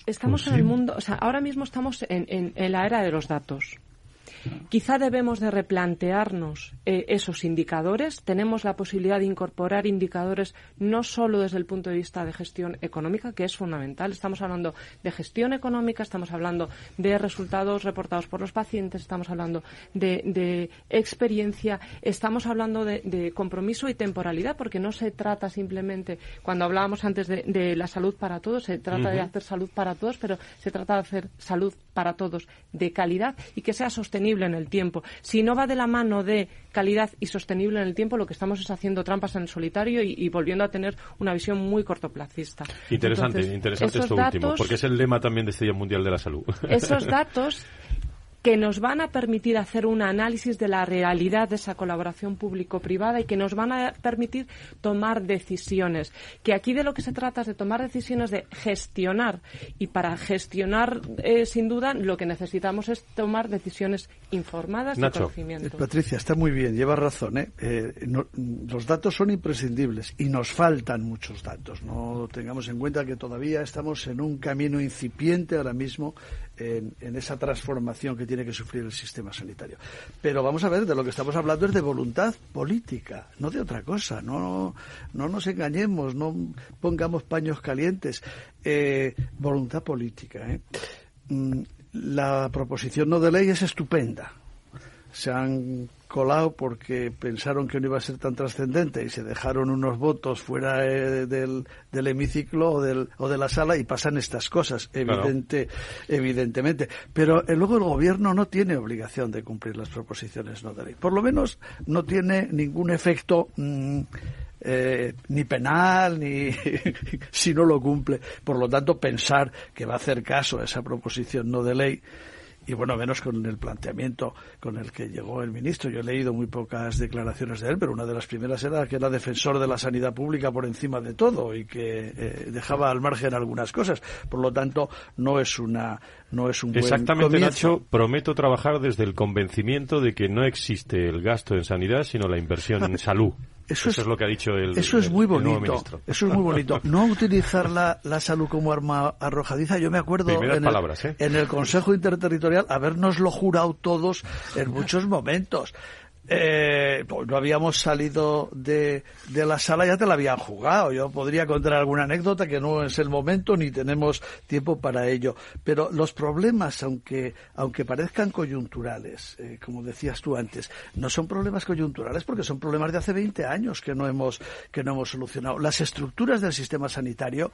Estamos pues en el mundo, o sea, ahora mismo estamos en, en la era de los datos. Quizá debemos de replantearnos eh, esos indicadores. Tenemos la posibilidad de incorporar indicadores no solo desde el punto de vista de gestión económica, que es fundamental. Estamos hablando de gestión económica, estamos hablando de resultados reportados por los pacientes, estamos hablando de, experiencia, estamos hablando de, compromiso y temporalidad, porque no se trata simplemente, cuando hablábamos antes de, la salud para todos, se trata de hacer salud para todos, pero se trata de hacer salud para todos de calidad y que sea sostenible en el tiempo. Si no va de la mano de calidad y sostenible en el tiempo, lo que estamos es haciendo trampas en el solitario y, volviendo a tener una visión muy cortoplacista. Interesante, interesante esto último, porque es el lema también de este Día Mundial de la Salud. Esos datos que nos van a permitir hacer un análisis de la realidad de esa colaboración público-privada y que nos van a permitir tomar decisiones. Que aquí de lo que se trata es de tomar decisiones de gestionar y para gestionar, eh, sin duda, lo que necesitamos es tomar decisiones informadas y conocimiento. Eh, Patricia, está muy bien, lleva razón. ¿eh? los datos son imprescindibles y nos faltan muchos datos. No tengamos en cuenta que todavía estamos en un camino incipiente ahora mismo en, esa transformación que tiene que sufrir el sistema sanitario. Pero vamos a ver, de lo que estamos hablando es de voluntad política, no de otra cosa. No, no nos engañemos, no pongamos paños calientes. Eh, voluntad política. ¿eh? Mm, la proposición no de ley es estupenda. Se han colado porque pensaron que no iba a ser tan trascendente y se dejaron unos votos fuera eh, del, del, hemiciclo o, del, o de la sala y pasan estas cosas, evidente, evidentemente. Pero eh, luego el gobierno no tiene obligación de cumplir las proposiciones no de ley. Por lo menos no tiene ningún efecto. Mm, eh, ni penal ni si no lo cumple. Por lo tanto, pensar que va a hacer caso a esa proposición no de ley y bueno, menos con el planteamiento con el que llegó el ministro. Yo he leído muy pocas declaraciones de él, pero una de las primeras era que era defensor de la sanidad pública por encima de todo y que eh, dejaba al margen algunas cosas. Por lo tanto, no es una no es un Exactamente, Nacho. Prometo trabajar desde el convencimiento de que no existe el gasto en sanidad, sino la inversión en salud. Eso, es, lo que ha dicho el Eso es muy bonito. Eso es muy bonito. No utilizar la, la salud como arma arrojadiza. Yo me acuerdo en el, ¿eh? en el Consejo Interterritorial habernoslo jurado todos en muchos momentos eh, pues no habíamos salido de, de, la sala, ya te la habían jugado. Yo podría contar alguna anécdota que no es el momento ni tenemos tiempo para ello. Pero los problemas, aunque, aunque parezcan coyunturales, eh, como decías tú antes, no son problemas coyunturales porque son problemas de hace 20 años que no hemos, que no hemos solucionado. Las estructuras del sistema sanitario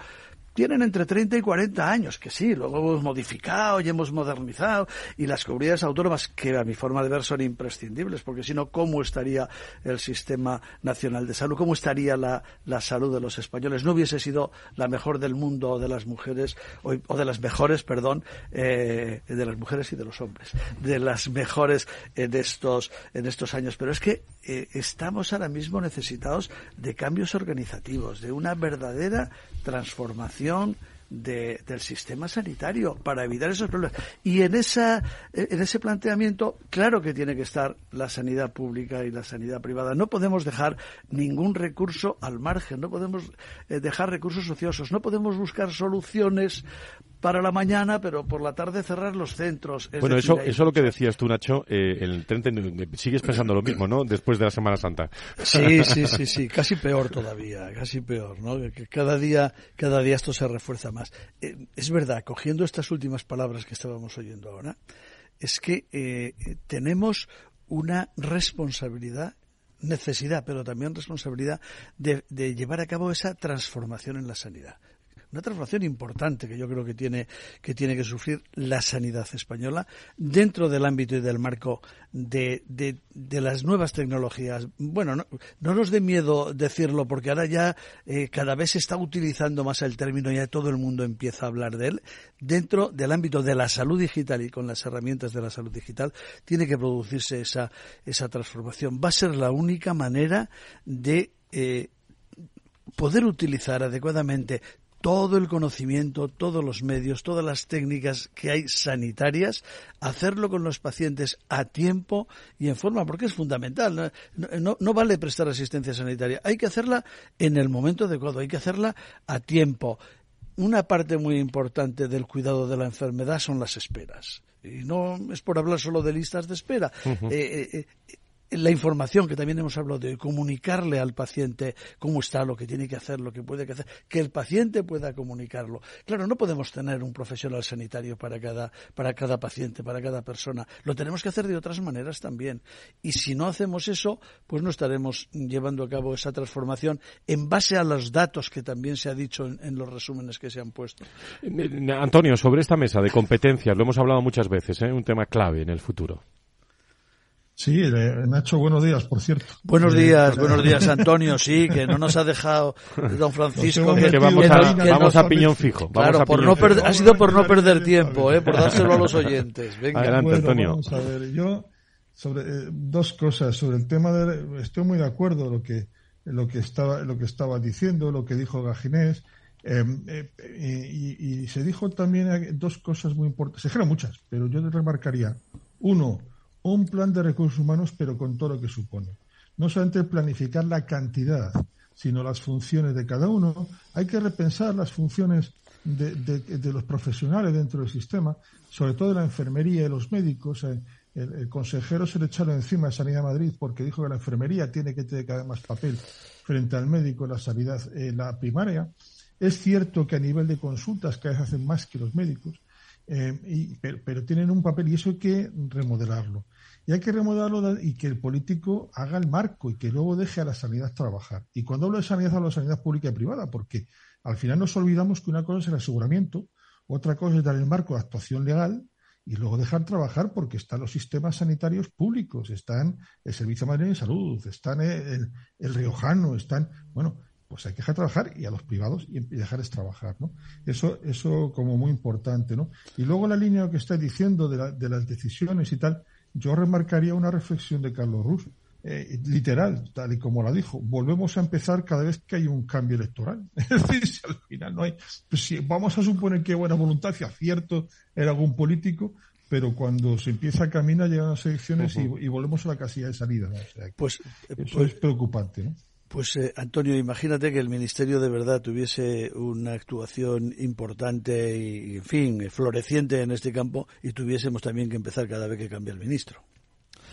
tienen entre 30 y 40 años, que sí, luego hemos modificado y hemos modernizado, y las comunidades autónomas, que a mi forma de ver son imprescindibles, porque si ¿cómo estaría el sistema nacional de salud? ¿Cómo estaría la, la salud de los españoles? No hubiese sido la mejor del mundo de las mujeres, o, de las mejores, perdón, eh, de las mujeres y de los hombres, de las mejores en estos, en estos años. Pero es que eh, estamos ahora mismo necesitados de cambios organizativos, de una verdadera transformación del sistema sanitario para evitar esos problemas. Y en, esa, en ese planteamiento, claro que tiene que estar la sanidad pública y la sanidad privada. No podemos dejar ningún recurso al margen, no podemos eh, dejar recursos ociosos, no podemos buscar soluciones para la mañana, pero por la tarde cerrar los centros. bueno, eso, eso es lo que decías tú, Nacho. Eh, el sigues pensando lo mismo, ¿no? Después de la Semana Santa. Sí, sí, sí, sí. Casi peor todavía, casi peor, ¿no? Que cada día, cada día esto se refuerza más. Eh, es verdad, cogiendo estas últimas palabras que estábamos oyendo ahora, es que eh, tenemos una responsabilidad necesidad, pero también responsabilidad de, de, llevar a cabo esa transformación en la sanidad una transformación importante que yo creo que tiene que tiene que sufrir la sanidad española dentro del ámbito y del marco de, las nuevas tecnologías. Bueno, no, no, nos dé miedo decirlo porque ahora ya eh, cada vez se está utilizando más el término, ya todo el mundo empieza a hablar de él. Dentro del ámbito de la salud digital y con las herramientas de la salud digital tiene que producirse esa, esa transformación. Va a ser la única manera de eh, poder utilizar adecuadamente todo el conocimiento, todos los medios, todas las técnicas que hay sanitarias, hacerlo con los pacientes a tiempo y en forma, porque es fundamental. No, no, vale prestar asistencia sanitaria, hay que hacerla en el momento adecuado, hay que hacerla a tiempo. Una parte muy importante del cuidado de la enfermedad son las esperas. Y no es por hablar solo de listas de espera la información que también hemos hablado de comunicarle al paciente cómo está, lo que tiene que hacer, lo que puede hacer, que el paciente pueda comunicarlo. Claro, no podemos tener un profesional sanitario para cada, para cada paciente, para cada persona. Lo tenemos que hacer de otras maneras también. Y si no hacemos eso, pues no estaremos llevando a cabo esa transformación en base a los datos que también se ha dicho en, los resúmenes que se han puesto. Antonio, sobre esta mesa de competencias, lo hemos hablado muchas veces, ¿eh? un tema clave en el futuro. Sí, Nacho, buenos días, por cierto. Buenos días, buenos días, Antonio. Sí, que no nos ha dejado don Francisco. que, vamos, a, piñón fijo. claro, por no ha sido por no perder tiempo, ¿eh? por dárselo a los oyentes. Venga. Adelante, Antonio. Vamos a ver, yo sobre eh, dos cosas sobre el tema de estoy muy de acuerdo lo que lo que estaba lo que estaba diciendo, lo que dijo Gaginés. Em, eh, y, y, se dijo también dos cosas muy importantes. Se dijeron muchas, pero yo remarcaría uno un plan de recursos humanos, pero con todo lo que supone. No solamente planificar la cantidad, sino las funciones de cada uno. Hay que repensar las funciones de, los profesionales dentro del sistema, sobre todo de la enfermería y los médicos. Eh, el, consejero se le echaron encima a Sanidad Madrid porque dijo que la enfermería tiene que tener cada vez más papel frente al médico en la sanidad en la primaria. Es cierto que a nivel de consultas cada vez hacen más que los médicos, eh, pero, tienen un papel y eso hay que remodelarlo. Y hay que remodelarlo y que el político haga el marco y que luego deje a la sanidad trabajar. Y cuando hablo de sanidad, hablo de sanidad pública y privada, porque al final nos olvidamos que una cosa es el aseguramiento, otra cosa es dar el marco de actuación legal y luego dejar trabajar porque están los sistemas sanitarios públicos, están el Servicio Madrid de Salud, están el, Riojano, están, bueno, pues hay que dejar trabajar y a los privados y dejarles trabajar, ¿no? Eso, eso como muy importante, ¿no? Y luego la línea que está diciendo de, de las decisiones y tal, yo remarcaría una reflexión de Carlos Ruz, eh, literal, tal y como la dijo, volvemos a empezar cada vez que hay un cambio electoral. Es decir, si al final no hay, pues si vamos a suponer que buena voluntad, si acierto era algún político, pero cuando se empieza a caminar llegan las elecciones y, volvemos a la casilla de salida. pues, eso pues, es preocupante, ¿no? Pues eh, Antonio, imagínate que el Ministerio de verdad tuviese una actuación importante y, en fin, floreciente en este campo y tuviésemos también que empezar cada vez que cambia el ministro.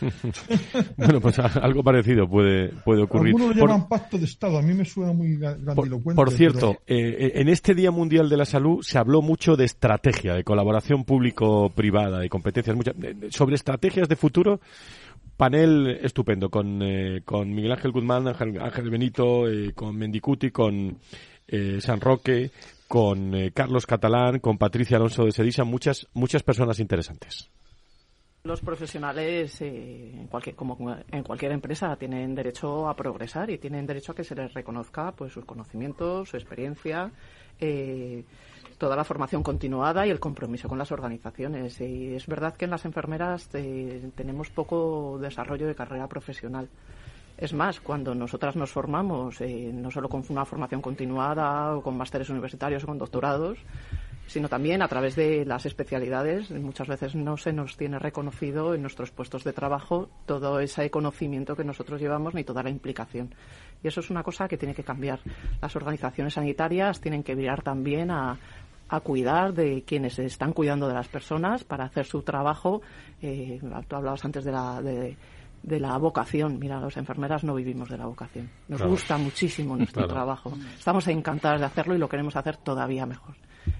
bueno, pues algo parecido puede, puede ocurrir. Algunos lo llaman pacto de Estado, a mí me suena muy grandilocuente. Por, cierto, eh, eh, en este Día Mundial de la Salud se habló mucho de estrategia, de colaboración público-privada, de competencias, muchas, sobre estrategias de futuro panel estupendo con, eh, con Miguel Ángel Guzmán, Ángel, Benito, eh, con Mendicuti, con eh, San Roque, con Carlos Catalán, con Patricia Alonso de Sedisa, muchas, muchas personas interesantes. Los profesionales, en cualquier, como en cualquier empresa, tienen derecho a progresar y tienen derecho a que se les reconozca pues, sus conocimientos, su experiencia. Eh, toda la formación continuada y el compromiso con las organizaciones. Y es verdad que en las enfermeras eh, tenemos poco desarrollo de carrera profesional. Es más, cuando nosotras nos formamos, eh, no solo con una formación continuada o con másteres universitarios o con doctorados, sino también a través de las especialidades. Muchas veces no se nos tiene reconocido en nuestros puestos de trabajo todo ese conocimiento que nosotros llevamos ni toda la implicación. Y eso es una cosa que tiene que cambiar. Las organizaciones sanitarias tienen que mirar también a, a cuidar de quienes están cuidando de las personas para hacer su trabajo. Eh, tú hablabas antes de la, de, la vocación. Mira, las enfermeras no vivimos de la vocación. Nos gusta muchísimo nuestro trabajo. Estamos encantadas de hacerlo y lo queremos hacer todavía mejor.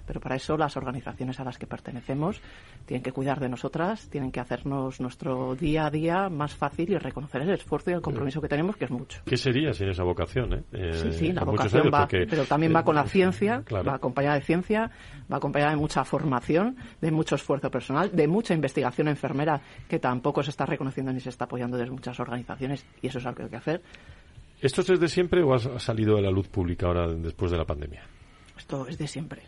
Pero para eso las organizaciones a las que pertenecemos tienen que cuidar de nosotras, tienen que hacernos nuestro día a día más fácil y reconocer el esfuerzo y el compromiso que tenemos, que es mucho. ¿Qué sería sin esa vocación? Eh? eh sí, sí, la vocación va, pero también va con la ciencia, va acompañada de ciencia, va acompañada de mucha formación, de mucho esfuerzo personal, de mucha investigación enfermera que tampoco se está reconociendo ni se está apoyando desde muchas organizaciones y eso es algo que hay que hacer. ¿Esto es desde siempre o ha salido a la luz pública ahora después de la pandemia? Esto es de siempre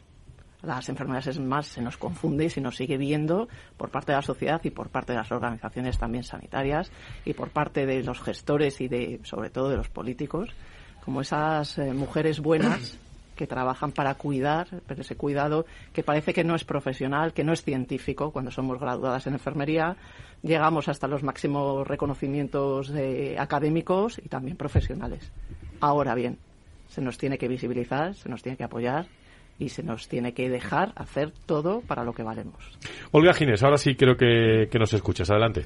las enfermedades más se nos confunde y se nos sigue viendo por parte de la sociedad y por parte de las organizaciones también sanitarias y por parte de los gestores y de sobre todo de los políticos como esas eh, mujeres buenas que trabajan para cuidar, pero ese cuidado que parece que no es profesional, que no es científico. Cuando somos graduadas en enfermería, llegamos hasta los máximos reconocimientos eh, académicos y también profesionales. Ahora bien, se nos tiene que visibilizar, se nos tiene que apoyar y se nos tiene que dejar hacer todo para lo que valemos. Olga Ginés, ahora sí creo que, que nos escuchas. Adelante.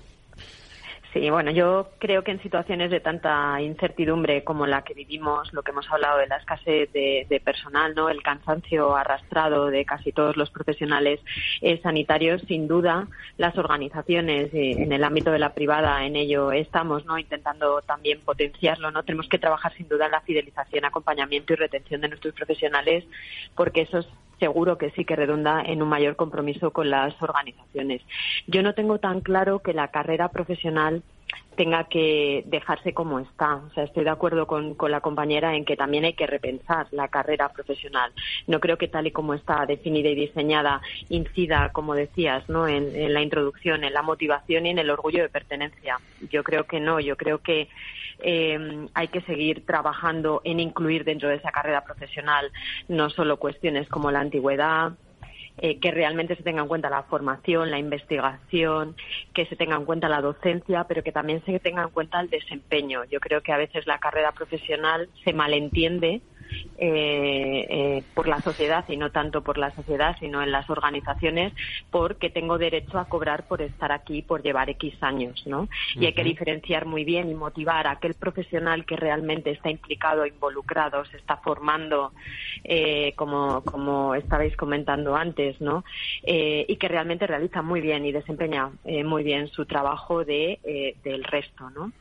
Sí, bueno, yo creo que en situaciones de tanta incertidumbre como la que vivimos, lo que hemos hablado de la escasez de, personal, no, el cansancio arrastrado de casi todos los profesionales eh, sanitarios, sin duda, las organizaciones eh, en el ámbito de la privada, en ello estamos, no, intentando también potenciarlo, no, tenemos que trabajar sin duda en la fidelización, acompañamiento y retención de nuestros profesionales, porque eso es seguro que sí que redunda en un mayor compromiso con las organizaciones. Yo no tengo tan claro que la carrera profesional tenga que dejarse como está. O sea, estoy de acuerdo con, la compañera en que también hay que repensar la carrera profesional. No creo que tal y como está definida y diseñada incida, como decías, ¿no? En, en la introducción, en la motivación y en el orgullo de pertenencia. Yo creo que no. Yo creo que eh, hay que seguir trabajando en incluir dentro de esa carrera profesional no solo cuestiones como la antigüedad, eh, que realmente se tenga en cuenta la formación, la investigación, que se tenga en cuenta la docencia, pero que también se tenga en cuenta el desempeño. Yo creo que a veces la carrera profesional se malentiende eh, eh, por la sociedad y no tanto por la sociedad, sino en las organizaciones, porque tengo derecho a cobrar por estar aquí, por llevar X años, ¿no? Y hay que diferenciar muy bien y motivar a aquel profesional que realmente está implicado, involucrado, se está formando, eh, como, como estabais comentando antes, ¿no? Eh, y que realmente realiza muy bien y desempeña eh, muy bien su trabajo de, eh, del resto, ¿no?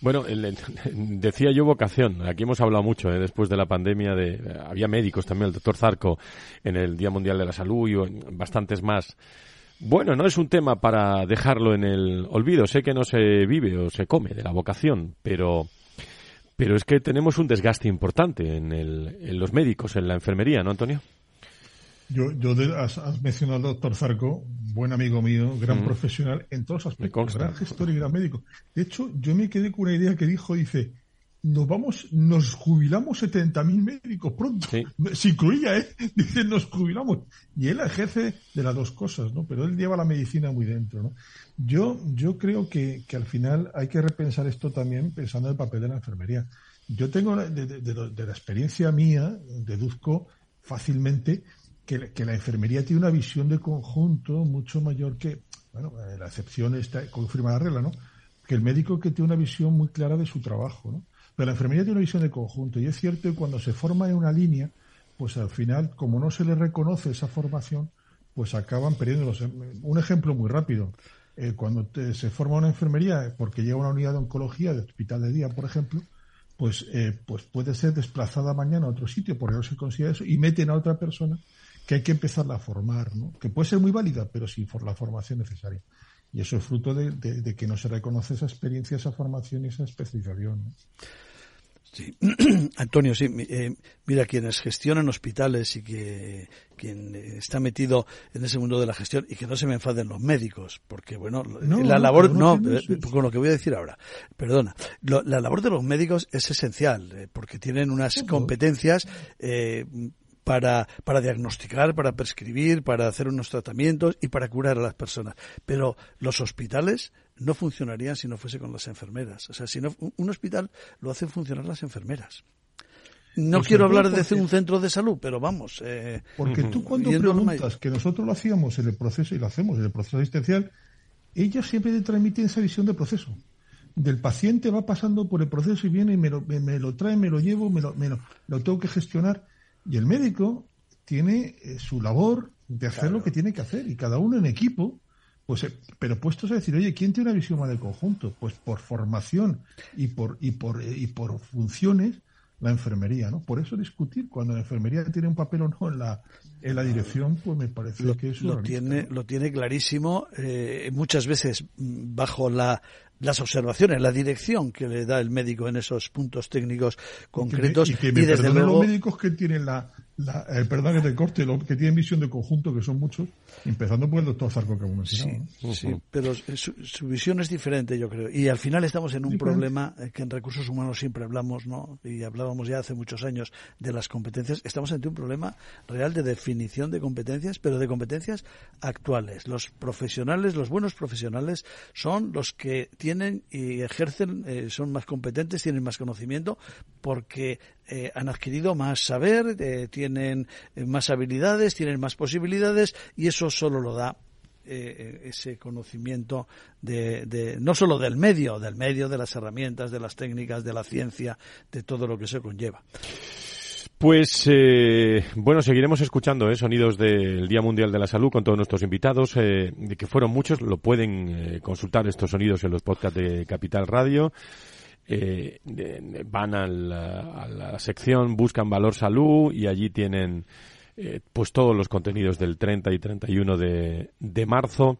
Bueno, decía yo vocación. Aquí hemos hablado mucho ¿eh? después de la pandemia. De, había médicos también, el doctor Zarco en el Día Mundial de la Salud y bastantes más. Bueno, no es un tema para dejarlo en el olvido. Sé que no se vive o se come de la vocación, pero, pero es que tenemos un desgaste importante en, el, en los médicos, en la enfermería, ¿no, Antonio? Yo, yo has, mencionado al doctor Zarco, buen amigo mío, gran mm. profesional en todos los aspectos, gran gestor y gran médico. De hecho, yo me quedé con una idea que dijo, dice, nos vamos, nos jubilamos 70.000 médicos pronto. Sí. Se incluía, ¿eh? Dice, nos jubilamos. Y él ejerce de las dos cosas, ¿no? Pero él lleva la medicina muy dentro, ¿no? Yo, yo creo que, que al final hay que repensar esto también pensando en el papel de la enfermería. Yo tengo, de, de, de la experiencia mía, deduzco fácilmente que, la enfermería tiene una visión de conjunto mucho mayor que, bueno, eh, la excepción está, confirma la regla, ¿no? Que el médico que tiene una visión muy clara de su trabajo, ¿no? Pero la enfermería tiene una visión de conjunto y es cierto que cuando se forma en una línea, pues al final, como no se le reconoce esa formación, pues acaban perdiéndolos. Un ejemplo muy rápido. Eh, cuando se forma una enfermería porque llega una unidad de oncología de hospital de día, por ejemplo, pues, eh, pues puede ser desplazada mañana a otro sitio porque no se considera eso y meten a otra persona que hay que empezar a formar, ¿no? que puede ser muy válida, pero sin la formación necesaria. Y eso es fruto de, que no se reconoce esa experiencia, esa formación y esa especialización. Sí. Antonio, sí, eh, mira, quienes gestionan hospitales y que quien está metido en ese mundo de la gestión y que no se me enfaden los médicos, porque bueno, la labor, no, eh, con lo que voy a decir ahora, perdona, la labor de los médicos es esencial, eh, porque tienen unas competencias para, para diagnosticar, para prescribir, para hacer unos tratamientos y para curar a las personas. Pero los hospitales no funcionarían si no fuese con las enfermeras. O sea, si no, un hospital lo hacen funcionar las enfermeras. No pues quiero hablar de un centro de salud, pero vamos. Eh, porque tú cuando preguntas, que nosotros lo hacíamos en el proceso y lo hacemos en el proceso asistencial, ellos siempre te transmiten esa visión de proceso. Del paciente va pasando por el proceso y viene y me lo, me, lo trae, me lo llevo, me lo, me lo tengo que gestionar y el médico tiene eh, su labor de hacer lo que tiene que hacer y cada uno en equipo, pues, eh, pero puestos a decir, oye, ¿quién tiene una visión más del conjunto? Pues por formación y por, y por, eh, y por funciones, la enfermería, ¿no? Por eso discutir cuando la enfermería tiene un papel o no en la, en la dirección, pues me parece que es lo tiene, lo tiene clarísimo, muchas veces mm, bajo la las observaciones, la dirección que le da el médico en esos puntos técnicos concretos. Y, que me, desde luego... los médicos que tienen la, la, el perdón que te corte, lo, que tienen visión de conjunto, que son muchos, empezando por el doctor Zarco que hemos Sí, sí, pero su, visión es diferente, yo creo. Y al final estamos en un problema eh, que en recursos humanos siempre hablamos, ¿no? Y hablábamos ya hace muchos años de las competencias. Estamos ante un problema real de definición de competencias, pero de competencias actuales. Los profesionales, los buenos profesionales, son los que tienen y ejercen, eh, son más competentes, tienen más conocimiento, porque eh, han adquirido más saber, eh, tienen eh, más habilidades, tienen más posibilidades y eso solo lo da ese conocimiento de, no solo del medio, del medio, de las herramientas, de las técnicas, de la ciencia, de todo lo que se conlleva. Pues bueno, seguiremos escuchando sonidos del Día Mundial de la Salud con todos nuestros invitados, de que fueron muchos, lo pueden consultar estos sonidos en los podcasts de Capital Radio eh, van a la, sección, buscan Valor Salud y allí tienen eh, pues todos los contenidos del 30 y 31 de, de marzo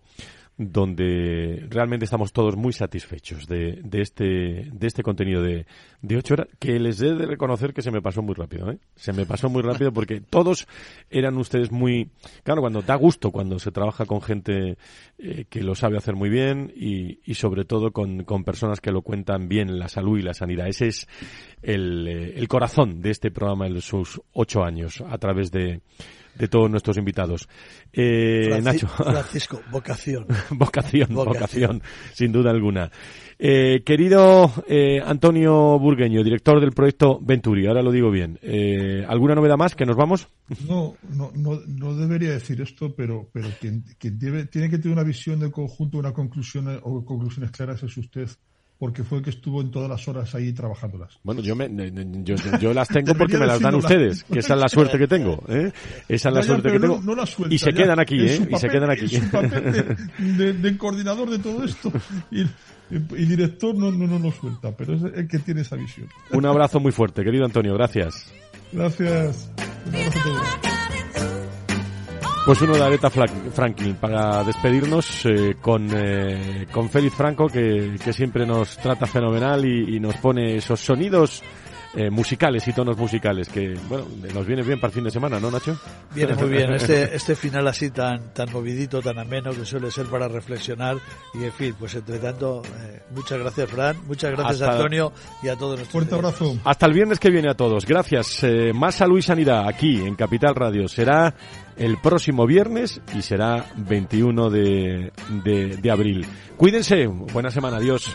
donde realmente estamos todos muy satisfechos de, de este, de este contenido de, de ocho horas, que les he de reconocer que se me pasó muy rápido, ¿eh? Se me pasó muy rápido porque todos eran ustedes muy, claro, cuando da gusto, cuando se trabaja con gente eh, que lo sabe hacer muy bien y, y sobre todo con, con personas que lo cuentan bien la salud y la sanidad. Ese es el, eh, el corazón de este programa en sus ocho años a través de de todos nuestros invitados. Eh, Nacho. Francisco, vocación. vocación. vocación. sin duda alguna. Eh, querido eh, Antonio Burgueño, director del proyecto Venturi, ahora lo digo bien. Eh, ¿Alguna novedad más que nos vamos? No, no, no, no debería decir esto, pero, pero quien, quien tiene que tener una visión de conjunto, una conclusión o conclusiones claras es usted porque fue el que estuvo en todas las horas ahí trabajándolas. Bueno, yo, me, yo, yo, las tengo porque me las dan ustedes, que esa es la suerte que tengo. ¿eh? Esa es la suerte que tengo. y se quedan aquí, ¿eh? y se quedan aquí. Su papel de, coordinador de todo esto. Y, y director no, no, no lo suelta, pero es el que tiene esa visión. Un abrazo muy fuerte, querido Antonio, gracias. Gracias. Pues uno de Aretha Franklin para despedirnos eh, con, eh, con Félix Franco que, que, siempre nos trata fenomenal y, y nos pone esos sonidos eh, musicales y tonos musicales que, bueno, nos viene bien para el fin de semana, ¿no, Nacho? Viene muy bien. Este, este final así tan, tan movidito, tan ameno que suele ser para reflexionar y, en fin, pues entre tanto, eh, muchas gracias, Fran, muchas gracias, Antonio, y a todos nuestros. Fuerte abrazo. Hasta el viernes que viene a todos. Gracias. Eh, más salud y sanidad aquí en Capital Radio. Será el próximo viernes y será 21 de, de, de abril. Cuídense. Buena semana. Adiós.